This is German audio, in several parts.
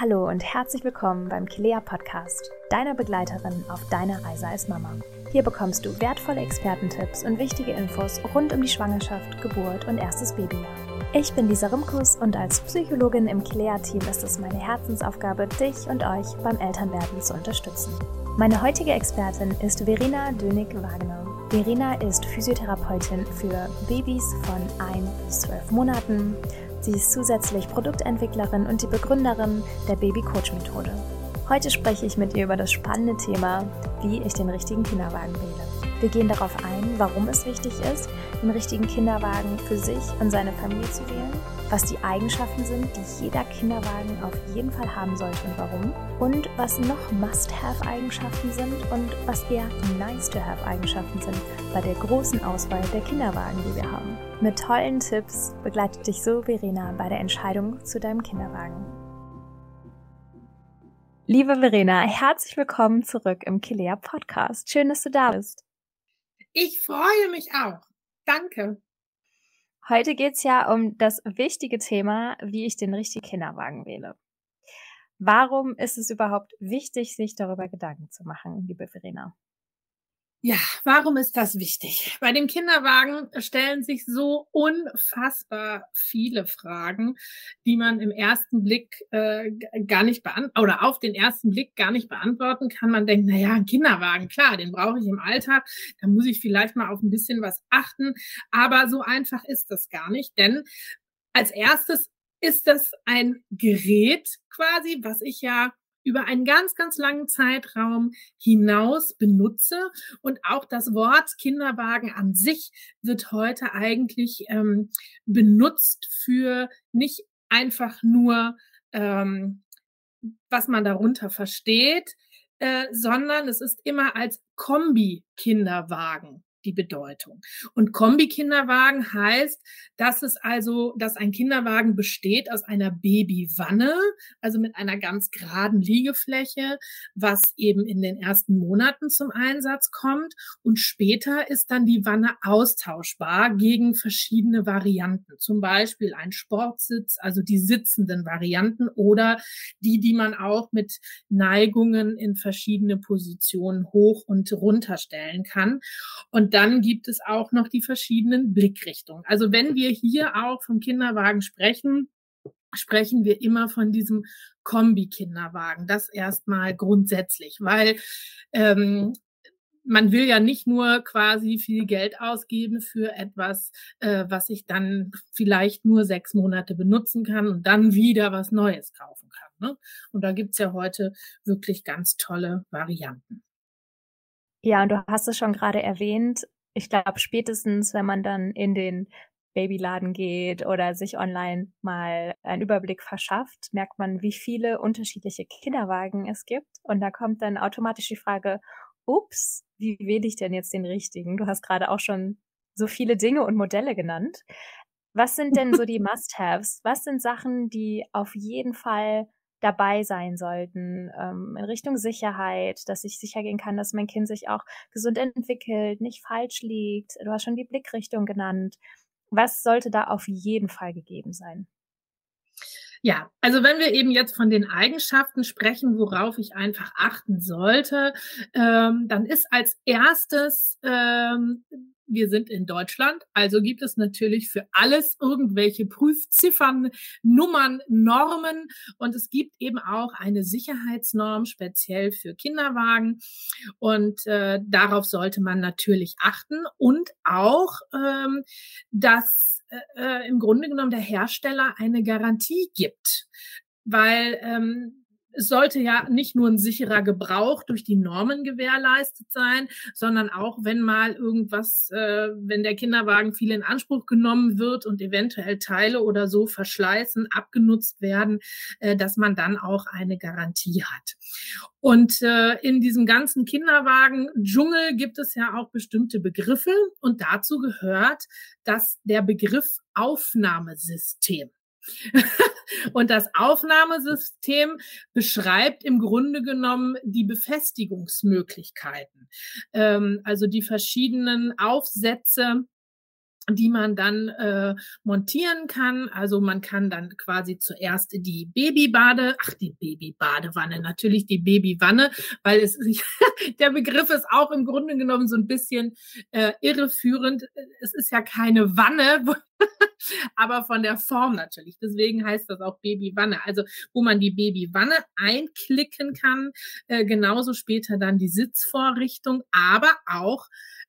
Hallo und herzlich willkommen beim Kilea Podcast, deiner Begleiterin auf deiner Reise als Mama. Hier bekommst du wertvolle Expertentipps und wichtige Infos rund um die Schwangerschaft, Geburt und erstes Babyjahr. Ich bin Lisa Rimkus und als Psychologin im Kilea-Team ist es meine Herzensaufgabe, dich und euch beim Elternwerden zu unterstützen. Meine heutige Expertin ist Verena Dönig-Wagner. Verena ist Physiotherapeutin für Babys von 1 bis 12 Monaten. Sie ist zusätzlich Produktentwicklerin und die Begründerin der Baby-Coach-Methode. Heute spreche ich mit ihr über das spannende Thema, wie ich den richtigen Kinderwagen wähle. Wir gehen darauf ein, warum es wichtig ist, den richtigen Kinderwagen für sich und seine Familie zu wählen, was die Eigenschaften sind, die jeder Kinderwagen auf jeden Fall haben sollte und warum, und was noch Must-Have-Eigenschaften sind und was eher Nice-to-Have-Eigenschaften sind bei der großen Auswahl der Kinderwagen, die wir haben. Mit tollen Tipps begleitet dich so Verena bei der Entscheidung zu deinem Kinderwagen. Liebe Verena, herzlich willkommen zurück im Kilea Podcast. Schön, dass du da bist. Ich freue mich auch. Danke. Heute geht's ja um das wichtige Thema, wie ich den richtigen Kinderwagen wähle. Warum ist es überhaupt wichtig, sich darüber Gedanken zu machen, liebe Verena? Ja, warum ist das wichtig? Bei dem Kinderwagen stellen sich so unfassbar viele Fragen, die man im ersten Blick äh, gar nicht beantworten oder auf den ersten Blick gar nicht beantworten kann. Man denkt, na ja, ein Kinderwagen, klar, den brauche ich im Alltag, da muss ich vielleicht mal auf ein bisschen was achten, aber so einfach ist das gar nicht, denn als erstes ist das ein Gerät quasi, was ich ja über einen ganz, ganz langen Zeitraum hinaus benutze. Und auch das Wort Kinderwagen an sich wird heute eigentlich ähm, benutzt für nicht einfach nur, ähm, was man darunter versteht, äh, sondern es ist immer als Kombi-Kinderwagen die Bedeutung. Und Kombi-Kinderwagen heißt, dass es also, dass ein Kinderwagen besteht aus einer Babywanne, also mit einer ganz geraden Liegefläche, was eben in den ersten Monaten zum Einsatz kommt. Und später ist dann die Wanne austauschbar gegen verschiedene Varianten. Zum Beispiel ein Sportsitz, also die sitzenden Varianten oder die, die man auch mit Neigungen in verschiedene Positionen hoch und runter stellen kann. Und dann gibt es auch noch die verschiedenen Blickrichtungen. Also wenn wir hier auch vom Kinderwagen sprechen, sprechen wir immer von diesem Kombi-Kinderwagen. Das erstmal grundsätzlich, weil ähm, man will ja nicht nur quasi viel Geld ausgeben für etwas, äh, was ich dann vielleicht nur sechs Monate benutzen kann und dann wieder was Neues kaufen kann. Ne? Und da gibt's ja heute wirklich ganz tolle Varianten. Ja, und du hast es schon gerade erwähnt. Ich glaube, spätestens, wenn man dann in den Babyladen geht oder sich online mal einen Überblick verschafft, merkt man, wie viele unterschiedliche Kinderwagen es gibt. Und da kommt dann automatisch die Frage, ups, wie wähle ich denn jetzt den richtigen? Du hast gerade auch schon so viele Dinge und Modelle genannt. Was sind denn so die Must-Haves? Was sind Sachen, die auf jeden Fall dabei sein sollten ähm, in Richtung Sicherheit, dass ich sicher gehen kann, dass mein Kind sich auch gesund entwickelt, nicht falsch liegt. Du hast schon die Blickrichtung genannt. Was sollte da auf jeden Fall gegeben sein? Ja, also wenn wir eben jetzt von den Eigenschaften sprechen, worauf ich einfach achten sollte, ähm, dann ist als erstes, ähm, wir sind in Deutschland, also gibt es natürlich für alles irgendwelche Prüfziffern, Nummern, Normen. Und es gibt eben auch eine Sicherheitsnorm speziell für Kinderwagen. Und äh, darauf sollte man natürlich achten. Und auch, ähm, dass äh, äh, im Grunde genommen der Hersteller eine Garantie gibt. Weil ähm, es sollte ja nicht nur ein sicherer Gebrauch durch die Normen gewährleistet sein, sondern auch, wenn mal irgendwas, äh, wenn der Kinderwagen viel in Anspruch genommen wird und eventuell Teile oder so verschleißen, abgenutzt werden, äh, dass man dann auch eine Garantie hat. Und äh, in diesem ganzen Kinderwagen-Dschungel gibt es ja auch bestimmte Begriffe und dazu gehört, dass der Begriff Aufnahmesystem. Und das Aufnahmesystem beschreibt im Grunde genommen die Befestigungsmöglichkeiten, ähm, also die verschiedenen Aufsätze, die man dann äh, montieren kann. Also man kann dann quasi zuerst die Babybade, ach die Babybadewanne, natürlich die Babywanne, weil es der Begriff ist auch im Grunde genommen so ein bisschen äh, irreführend. Es ist ja keine Wanne, aber von der Form natürlich. Deswegen heißt das auch Babywanne. Also wo man die Babywanne einklicken kann, äh, genauso später dann die Sitzvorrichtung, aber auch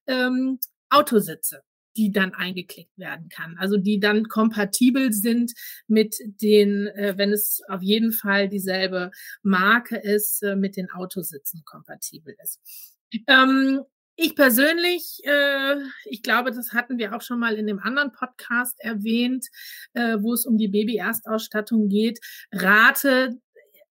ähm, Autositze die dann eingeklickt werden kann. Also die dann kompatibel sind mit den, äh, wenn es auf jeden Fall dieselbe Marke ist, äh, mit den Autositzen kompatibel ist. Ähm, ich persönlich, äh, ich glaube, das hatten wir auch schon mal in dem anderen Podcast erwähnt, äh, wo es um die Baby-Erstausstattung geht, rate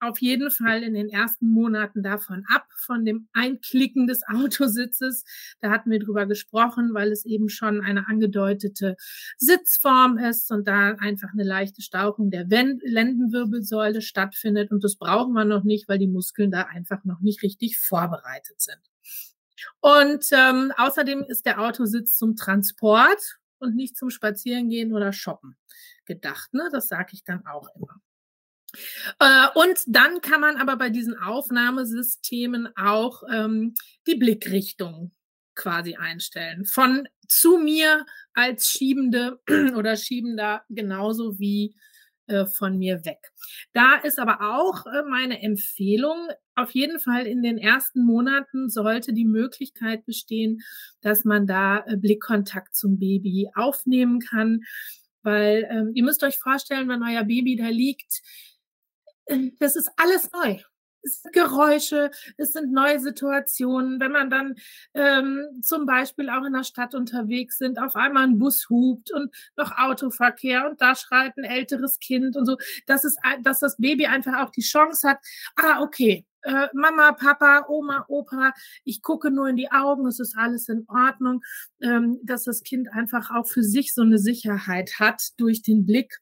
auf jeden Fall in den ersten Monaten davon ab, von dem Einklicken des Autositzes. Da hatten wir drüber gesprochen, weil es eben schon eine angedeutete Sitzform ist und da einfach eine leichte Stauchung der Lendenwirbelsäule stattfindet. Und das brauchen wir noch nicht, weil die Muskeln da einfach noch nicht richtig vorbereitet sind. Und ähm, außerdem ist der Autositz zum Transport und nicht zum Spazierengehen oder Shoppen gedacht. Ne? Das sage ich dann auch immer. Äh, und dann kann man aber bei diesen Aufnahmesystemen auch ähm, die Blickrichtung quasi einstellen. Von zu mir als Schiebende oder Schiebender genauso wie äh, von mir weg. Da ist aber auch äh, meine Empfehlung, auf jeden Fall in den ersten Monaten sollte die Möglichkeit bestehen, dass man da äh, Blickkontakt zum Baby aufnehmen kann. Weil ähm, ihr müsst euch vorstellen, wenn euer Baby da liegt, das ist alles neu. Es sind Geräusche, es sind neue Situationen. Wenn man dann ähm, zum Beispiel auch in der Stadt unterwegs sind, auf einmal ein Bus hupt und noch Autoverkehr und da schreit ein älteres Kind und so, dass, es, dass das Baby einfach auch die Chance hat, ah, okay, äh, Mama, Papa, Oma, Opa, ich gucke nur in die Augen, es ist alles in Ordnung, ähm, dass das Kind einfach auch für sich so eine Sicherheit hat durch den Blick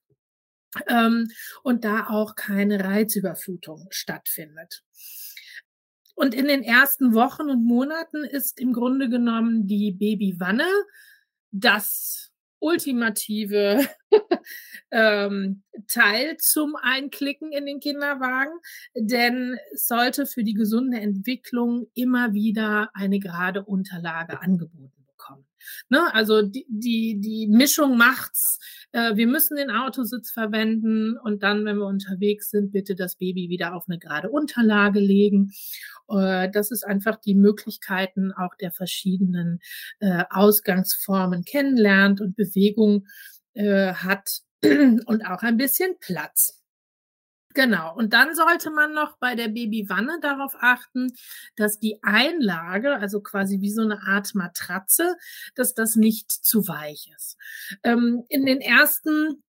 ähm, und da auch keine Reizüberflutung stattfindet. Und in den ersten Wochen und Monaten ist im Grunde genommen die Babywanne das ultimative ähm, Teil zum Einklicken in den Kinderwagen, denn es sollte für die gesunde Entwicklung immer wieder eine gerade Unterlage angeboten Ne? Also die, die, die Mischung macht's. Äh, wir müssen den Autositz verwenden und dann, wenn wir unterwegs sind, bitte das Baby wieder auf eine gerade Unterlage legen. Äh, das ist einfach die Möglichkeiten auch der verschiedenen äh, Ausgangsformen kennenlernt und Bewegung hat und auch ein bisschen Platz. Genau. Und dann sollte man noch bei der Babywanne darauf achten, dass die Einlage, also quasi wie so eine Art Matratze, dass das nicht zu weich ist. Ähm, in den ersten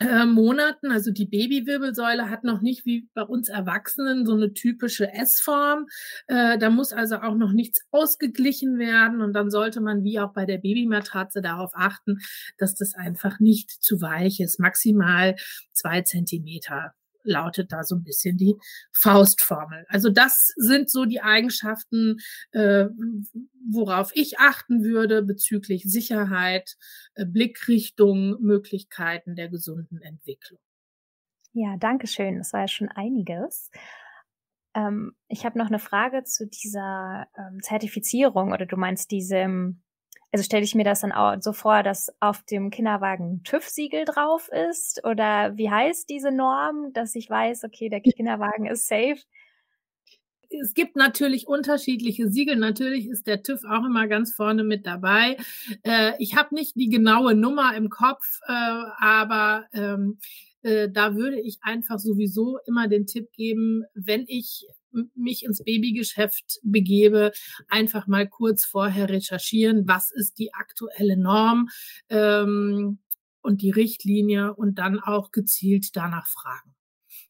äh, Monaten, also die Babywirbelsäule hat noch nicht wie bei uns Erwachsenen so eine typische S-Form. Äh, da muss also auch noch nichts ausgeglichen werden und dann sollte man wie auch bei der Babymatratze darauf achten, dass das einfach nicht zu weich ist. Maximal zwei Zentimeter lautet da so ein bisschen die Faustformel. Also das sind so die Eigenschaften, äh, worauf ich achten würde bezüglich Sicherheit, äh, Blickrichtung, Möglichkeiten der gesunden Entwicklung. Ja, danke schön. Das war ja schon einiges. Ähm, ich habe noch eine Frage zu dieser ähm, Zertifizierung oder du meinst diesem, also stelle ich mir das dann auch so vor, dass auf dem Kinderwagen TÜV-Siegel drauf ist oder wie heißt diese Norm, dass ich weiß, okay, der Kinderwagen ist safe? es gibt natürlich unterschiedliche Siegel. Natürlich ist der TÜV auch immer ganz vorne mit dabei. Äh, ich habe nicht die genaue Nummer im Kopf, äh, aber ähm, äh, da würde ich einfach sowieso immer den Tipp geben, wenn ich mich ins Babygeschäft begebe, einfach mal kurz vorher recherchieren, was ist die aktuelle Norm ähm, und die Richtlinie und dann auch gezielt danach fragen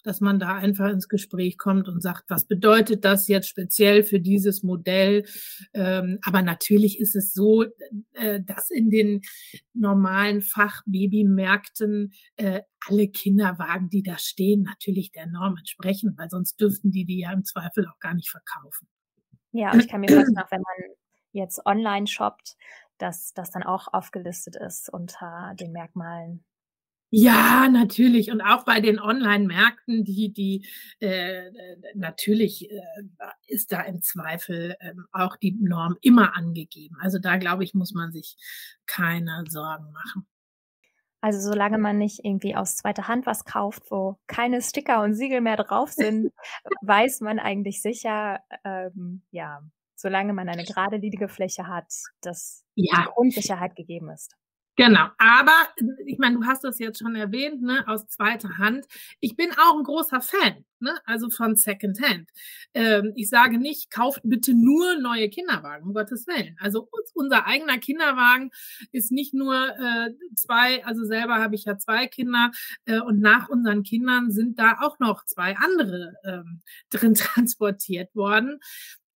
dass man da einfach ins Gespräch kommt und sagt, was bedeutet das jetzt speziell für dieses Modell? Ähm, aber natürlich ist es so, äh, dass in den normalen Fachbabymärkten äh, alle Kinderwagen, die da stehen, natürlich der Norm entsprechen, weil sonst dürften die die ja im Zweifel auch gar nicht verkaufen. Ja, und ich kann mir vorstellen, wenn man jetzt online shoppt, dass das dann auch aufgelistet ist unter den Merkmalen ja, natürlich. Und auch bei den Online-Märkten, die, die äh, natürlich äh, ist da im Zweifel äh, auch die Norm immer angegeben. Also da glaube ich, muss man sich keine Sorgen machen. Also solange man nicht irgendwie aus zweiter Hand was kauft, wo keine Sticker und Siegel mehr drauf sind, weiß man eigentlich sicher, ähm, ja, solange man eine gerade liedige Fläche hat, dass ja. die Grundsicherheit gegeben ist. Genau, aber ich meine, du hast das jetzt schon erwähnt, ne, aus zweiter Hand. Ich bin auch ein großer Fan, ne, also von Secondhand. Ähm, ich sage nicht, kauft bitte nur neue Kinderwagen, um Gottes Willen. Also uns, unser eigener Kinderwagen ist nicht nur äh, zwei, also selber habe ich ja zwei Kinder äh, und nach unseren Kindern sind da auch noch zwei andere ähm, drin transportiert worden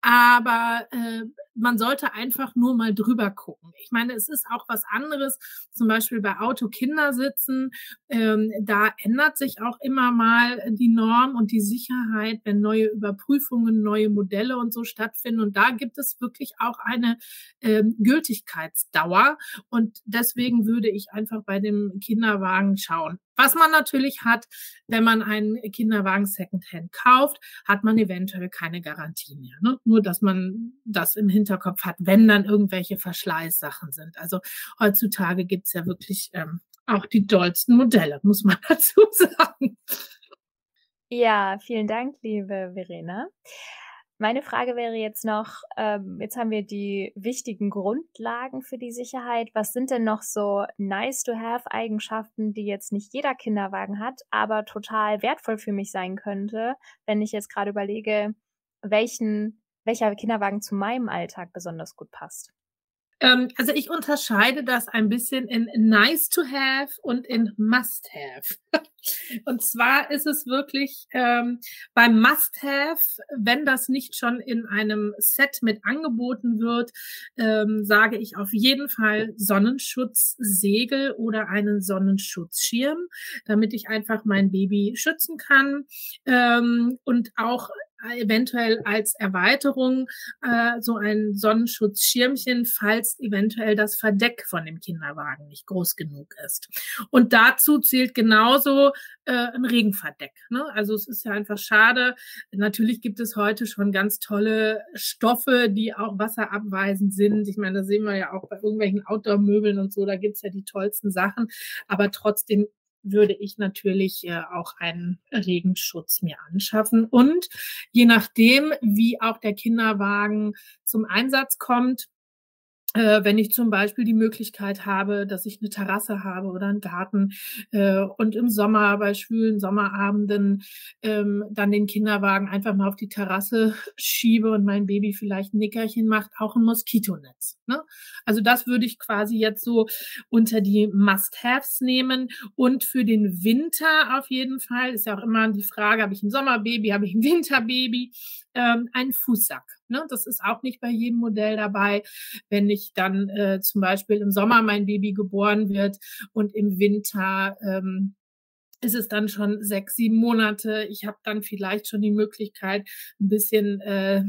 aber äh, man sollte einfach nur mal drüber gucken. Ich meine, es ist auch was anderes, zum Beispiel bei Autokindersitzen, ähm, da ändert sich auch immer mal die Norm und die Sicherheit, wenn neue Überprüfungen, neue Modelle und so stattfinden. Und da gibt es wirklich auch eine ähm, Gültigkeitsdauer. Und deswegen würde ich einfach bei dem Kinderwagen schauen. Was man natürlich hat, wenn man einen Kinderwagen Secondhand kauft, hat man eventuell keine Garantie mehr. Ne? Nur, dass man das im Hinterkopf hat, wenn dann irgendwelche Verschleißsachen sind. Also heutzutage gibt's ja wirklich ähm, auch die dollsten Modelle, muss man dazu sagen. Ja, vielen Dank, liebe Verena. Meine Frage wäre jetzt noch, ähm, jetzt haben wir die wichtigen Grundlagen für die Sicherheit. Was sind denn noch so nice-to-have-Eigenschaften, die jetzt nicht jeder Kinderwagen hat, aber total wertvoll für mich sein könnte, wenn ich jetzt gerade überlege, welchen, welcher Kinderwagen zu meinem Alltag besonders gut passt? Ähm, also ich unterscheide das ein bisschen in nice to have und in must have. und zwar ist es wirklich ähm, beim must have, wenn das nicht schon in einem Set mit angeboten wird, ähm, sage ich auf jeden Fall Sonnenschutzsegel oder einen Sonnenschutzschirm, damit ich einfach mein Baby schützen kann ähm, und auch eventuell als Erweiterung äh, so ein Sonnenschutzschirmchen, falls eventuell das Verdeck von dem Kinderwagen nicht groß genug ist. Und dazu zählt genauso äh, ein Regenverdeck. Ne? Also es ist ja einfach schade. Natürlich gibt es heute schon ganz tolle Stoffe, die auch wasserabweisend sind. Ich meine, das sehen wir ja auch bei irgendwelchen Outdoor-Möbeln und so, da gibt's ja die tollsten Sachen. Aber trotzdem würde ich natürlich äh, auch einen Regenschutz mir anschaffen. Und je nachdem, wie auch der Kinderwagen zum Einsatz kommt, äh, wenn ich zum Beispiel die Möglichkeit habe, dass ich eine Terrasse habe oder einen Garten äh, und im Sommer bei schwülen Sommerabenden ähm, dann den Kinderwagen einfach mal auf die Terrasse schiebe und mein Baby vielleicht ein Nickerchen macht, auch ein Moskitonetz. Ne? Also das würde ich quasi jetzt so unter die Must-Haves nehmen und für den Winter auf jeden Fall ist ja auch immer die Frage, habe ich ein Sommerbaby, habe ich ein Winterbaby, ähm, ein Fußsack. Ne? Das ist auch nicht bei jedem Modell dabei. Wenn ich dann äh, zum Beispiel im Sommer mein Baby geboren wird und im Winter ähm, ist es dann schon sechs, sieben Monate. Ich habe dann vielleicht schon die Möglichkeit, ein bisschen äh,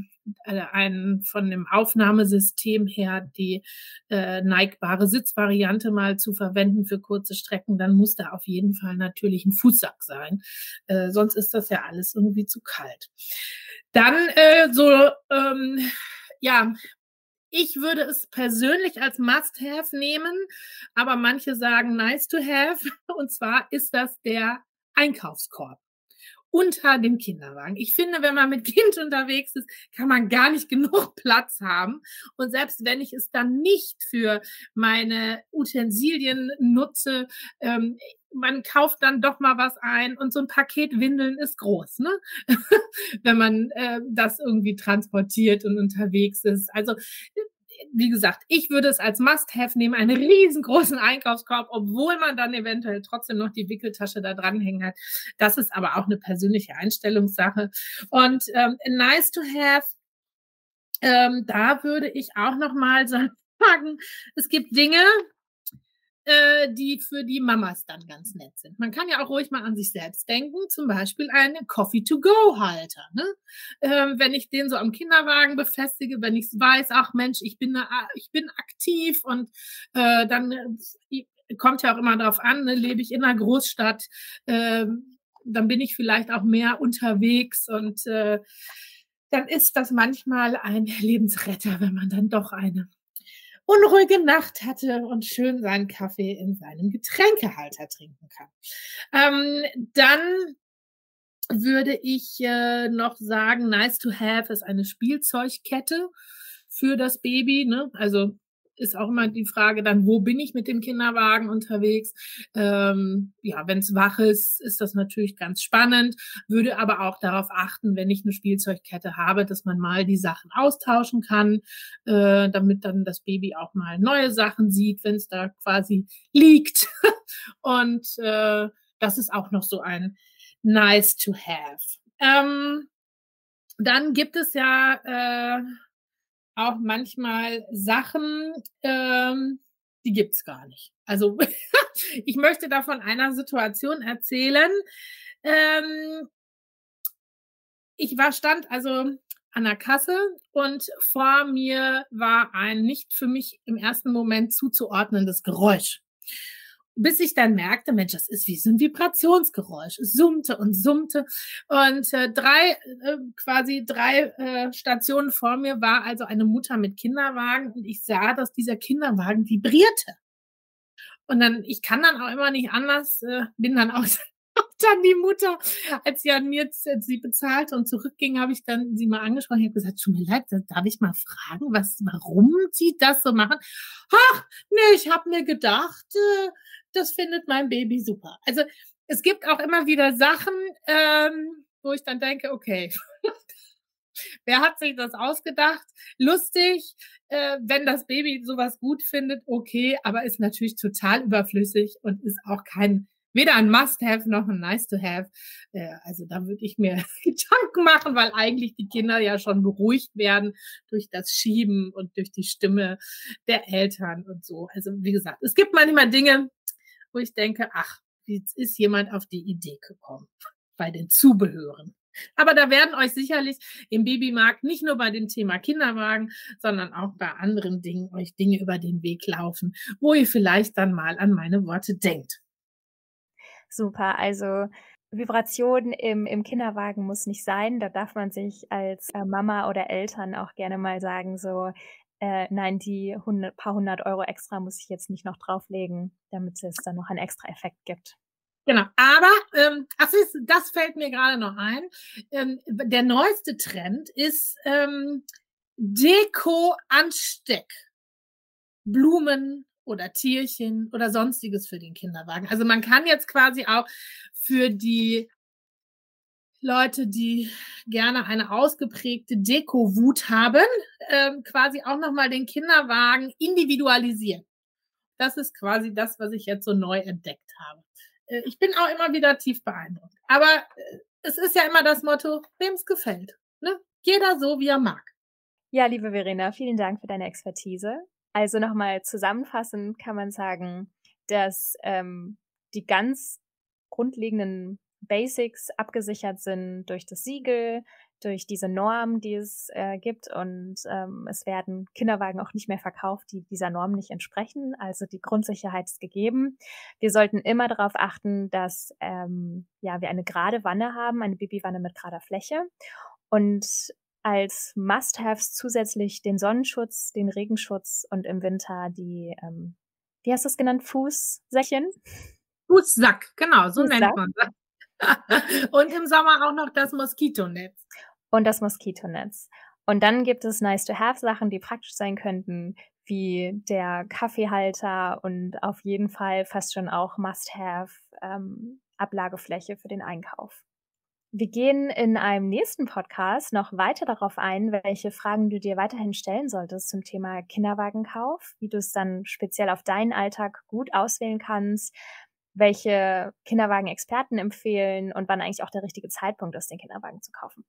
äh, ein von dem Aufnahmesystem her die äh, neigbare Sitzvariante mal zu verwenden für kurze Strecken, dann muss da auf jeden Fall natürlich ein Fußsack sein. Äh, sonst ist das ja alles irgendwie zu kalt. Dann äh, so, ähm, ja, ich würde es persönlich als Must-Have nehmen, aber manche sagen nice to have. Und zwar ist das der Einkaufskorb unter dem Kinderwagen. Ich finde, wenn man mit Kind unterwegs ist, kann man gar nicht genug Platz haben. Und selbst wenn ich es dann nicht für meine Utensilien nutze, ähm, man kauft dann doch mal was ein und so ein Paket Windeln ist groß, ne? wenn man äh, das irgendwie transportiert und unterwegs ist. Also wie gesagt, ich würde es als Must-Have nehmen, einen riesengroßen Einkaufskorb, obwohl man dann eventuell trotzdem noch die Wickeltasche da dranhängen hat. Das ist aber auch eine persönliche Einstellungssache. Und ähm, nice to have, ähm, da würde ich auch noch mal sagen, es gibt Dinge, äh, die für die Mamas dann ganz nett sind. Man kann ja auch ruhig mal an sich selbst denken, zum Beispiel einen Coffee-to-go-Halter. Ne? Ähm, wenn ich den so am Kinderwagen befestige, wenn ich weiß, ach Mensch, ich bin, ich bin aktiv und äh, dann äh, kommt ja auch immer darauf an, ne, lebe ich in einer Großstadt, äh, dann bin ich vielleicht auch mehr unterwegs und äh, dann ist das manchmal ein Lebensretter, wenn man dann doch eine unruhige Nacht hatte und schön seinen Kaffee in seinem Getränkehalter trinken kann. Ähm, dann würde ich äh, noch sagen, nice to have ist eine Spielzeugkette für das Baby. Ne? Also ist auch immer die Frage dann, wo bin ich mit dem Kinderwagen unterwegs? Ähm, ja, wenn es wach ist, ist das natürlich ganz spannend, würde aber auch darauf achten, wenn ich eine Spielzeugkette habe, dass man mal die Sachen austauschen kann, äh, damit dann das Baby auch mal neue Sachen sieht, wenn es da quasi liegt. Und äh, das ist auch noch so ein nice to have. Ähm, dann gibt es ja äh, auch manchmal Sachen, ähm, die gibt's gar nicht. Also ich möchte da von einer Situation erzählen. Ähm, ich war stand also an der Kasse und vor mir war ein nicht für mich im ersten Moment zuzuordnendes Geräusch bis ich dann merkte, Mensch, das ist wie so ein Vibrationsgeräusch. Es summte und summte. Und äh, drei, äh, quasi drei äh, Stationen vor mir war also eine Mutter mit Kinderwagen und ich sah, dass dieser Kinderwagen vibrierte. Und dann, ich kann dann auch immer nicht anders, äh, bin dann auch dann die Mutter, als sie an mir sie bezahlte und zurückging, habe ich dann sie mal angesprochen. Ich habe gesagt, tut mir leid, darf ich mal fragen, was, warum sie das so machen? Ach, nee, ich habe mir gedacht, äh, das findet mein Baby super. Also es gibt auch immer wieder Sachen, ähm, wo ich dann denke, okay, wer hat sich das ausgedacht? Lustig, äh, wenn das Baby sowas gut findet, okay, aber ist natürlich total überflüssig und ist auch kein weder ein Must-Have noch ein Nice-to-Have. Äh, also da würde ich mir Gedanken machen, weil eigentlich die Kinder ja schon beruhigt werden durch das Schieben und durch die Stimme der Eltern und so. Also wie gesagt, es gibt manchmal Dinge, wo ich denke, ach, jetzt ist jemand auf die Idee gekommen bei den Zubehören. Aber da werden euch sicherlich im Babymarkt nicht nur bei dem Thema Kinderwagen, sondern auch bei anderen Dingen euch Dinge über den Weg laufen, wo ihr vielleicht dann mal an meine Worte denkt. Super, also Vibration im, im Kinderwagen muss nicht sein. Da darf man sich als äh, Mama oder Eltern auch gerne mal sagen, so, äh, nein, die 100, paar hundert Euro extra muss ich jetzt nicht noch drauflegen, damit es dann noch einen extra Effekt gibt. Genau, aber ähm, das, ist, das fällt mir gerade noch ein. Ähm, der neueste Trend ist ähm, Deko-Ansteck. Blumen oder Tierchen oder sonstiges für den Kinderwagen. Also man kann jetzt quasi auch für die Leute, die gerne eine ausgeprägte Deko-Wut haben, ähm, quasi auch nochmal den Kinderwagen individualisieren. Das ist quasi das, was ich jetzt so neu entdeckt habe. Äh, ich bin auch immer wieder tief beeindruckt. Aber äh, es ist ja immer das Motto, wem es gefällt. Ne? Jeder so, wie er mag. Ja, liebe Verena, vielen Dank für deine Expertise. Also nochmal zusammenfassend kann man sagen, dass ähm, die ganz grundlegenden Basics abgesichert sind durch das Siegel, durch diese Norm, die es äh, gibt. Und ähm, es werden Kinderwagen auch nicht mehr verkauft, die dieser Norm nicht entsprechen. Also die Grundsicherheit ist gegeben. Wir sollten immer darauf achten, dass ähm, ja, wir eine gerade Wanne haben, eine Babywanne mit gerader Fläche. Und als Must-Haves zusätzlich den Sonnenschutz, den Regenschutz und im Winter die, ähm, wie hast du es genannt, Fußsäckchen? Fußsack, genau, so Fußsack. nennt man das. und im Sommer auch noch das Moskitonetz und das Moskitonetz. Und dann gibt es nice-to-have-Sachen, die praktisch sein könnten, wie der Kaffeehalter und auf jeden Fall fast schon auch must-have ähm, Ablagefläche für den Einkauf. Wir gehen in einem nächsten Podcast noch weiter darauf ein, welche Fragen du dir weiterhin stellen solltest zum Thema Kinderwagenkauf, wie du es dann speziell auf deinen Alltag gut auswählen kannst, welche Kinderwagen-Experten empfehlen und wann eigentlich auch der richtige Zeitpunkt ist, den Kinderwagen zu kaufen.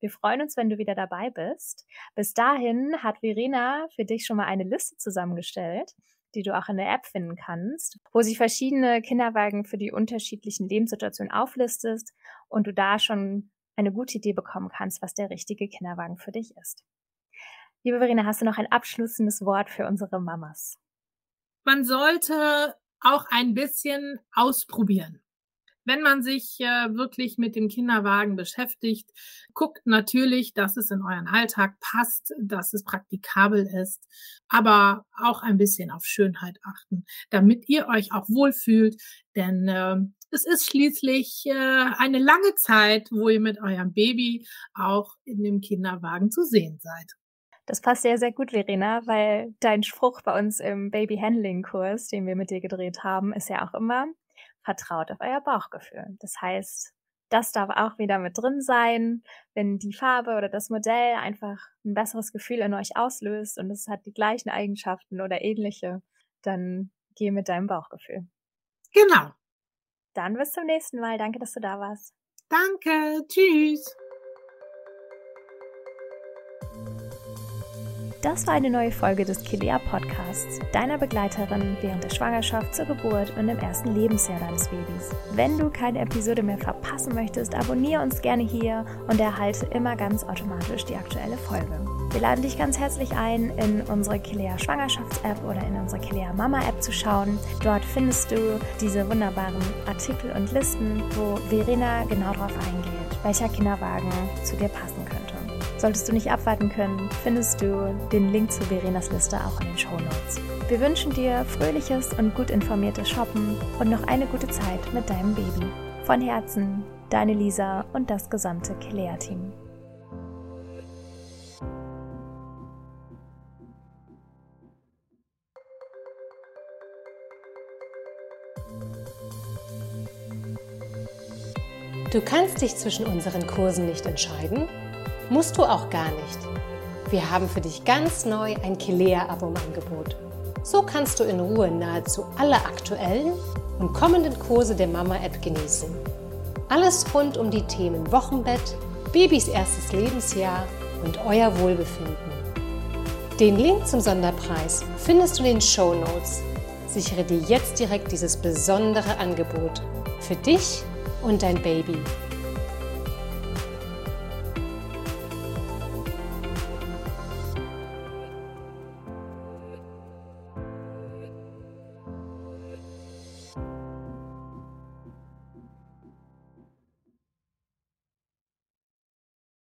Wir freuen uns, wenn du wieder dabei bist. Bis dahin hat Verena für dich schon mal eine Liste zusammengestellt, die du auch in der App finden kannst, wo sie verschiedene Kinderwagen für die unterschiedlichen Lebenssituationen auflistest und du da schon eine gute Idee bekommen kannst, was der richtige Kinderwagen für dich ist. Liebe Verena, hast du noch ein abschließendes Wort für unsere Mamas? Man sollte auch ein bisschen ausprobieren. Wenn man sich äh, wirklich mit dem Kinderwagen beschäftigt, guckt natürlich, dass es in euren Alltag passt, dass es praktikabel ist, aber auch ein bisschen auf Schönheit achten, damit ihr euch auch wohlfühlt, denn äh, es ist schließlich äh, eine lange Zeit, wo ihr mit eurem Baby auch in dem Kinderwagen zu sehen seid. Das passt sehr, sehr gut, Verena, weil dein Spruch bei uns im Baby-Handling-Kurs, den wir mit dir gedreht haben, ist ja auch immer, vertraut auf euer Bauchgefühl. Das heißt, das darf auch wieder mit drin sein, wenn die Farbe oder das Modell einfach ein besseres Gefühl in euch auslöst und es hat die gleichen Eigenschaften oder ähnliche, dann geh mit deinem Bauchgefühl. Genau. Dann bis zum nächsten Mal. Danke, dass du da warst. Danke. Tschüss. Das war eine neue Folge des Kilea Podcasts, deiner Begleiterin während der Schwangerschaft, zur Geburt und im ersten Lebensjahr deines Babys. Wenn du keine Episode mehr verpassen möchtest, abonniere uns gerne hier und erhalte immer ganz automatisch die aktuelle Folge. Wir laden dich ganz herzlich ein, in unsere Kilea Schwangerschafts-App oder in unsere Kilea Mama-App zu schauen. Dort findest du diese wunderbaren Artikel und Listen, wo Verena genau darauf eingeht, welcher Kinderwagen zu dir könnte. Solltest du nicht abwarten können, findest du den Link zu Verenas Liste auch in den Show Notes. Wir wünschen dir fröhliches und gut informiertes Shoppen und noch eine gute Zeit mit deinem Baby. Von Herzen, deine Lisa und das gesamte Kilea-Team. Du kannst dich zwischen unseren Kursen nicht entscheiden? Musst du auch gar nicht. Wir haben für dich ganz neu ein Kilea-Abo im Angebot. So kannst du in Ruhe nahezu alle aktuellen und kommenden Kurse der Mama-App genießen. Alles rund um die Themen Wochenbett, Babys erstes Lebensjahr und euer Wohlbefinden. Den Link zum Sonderpreis findest du in den Show Notes. Sichere dir jetzt direkt dieses besondere Angebot für dich und dein Baby.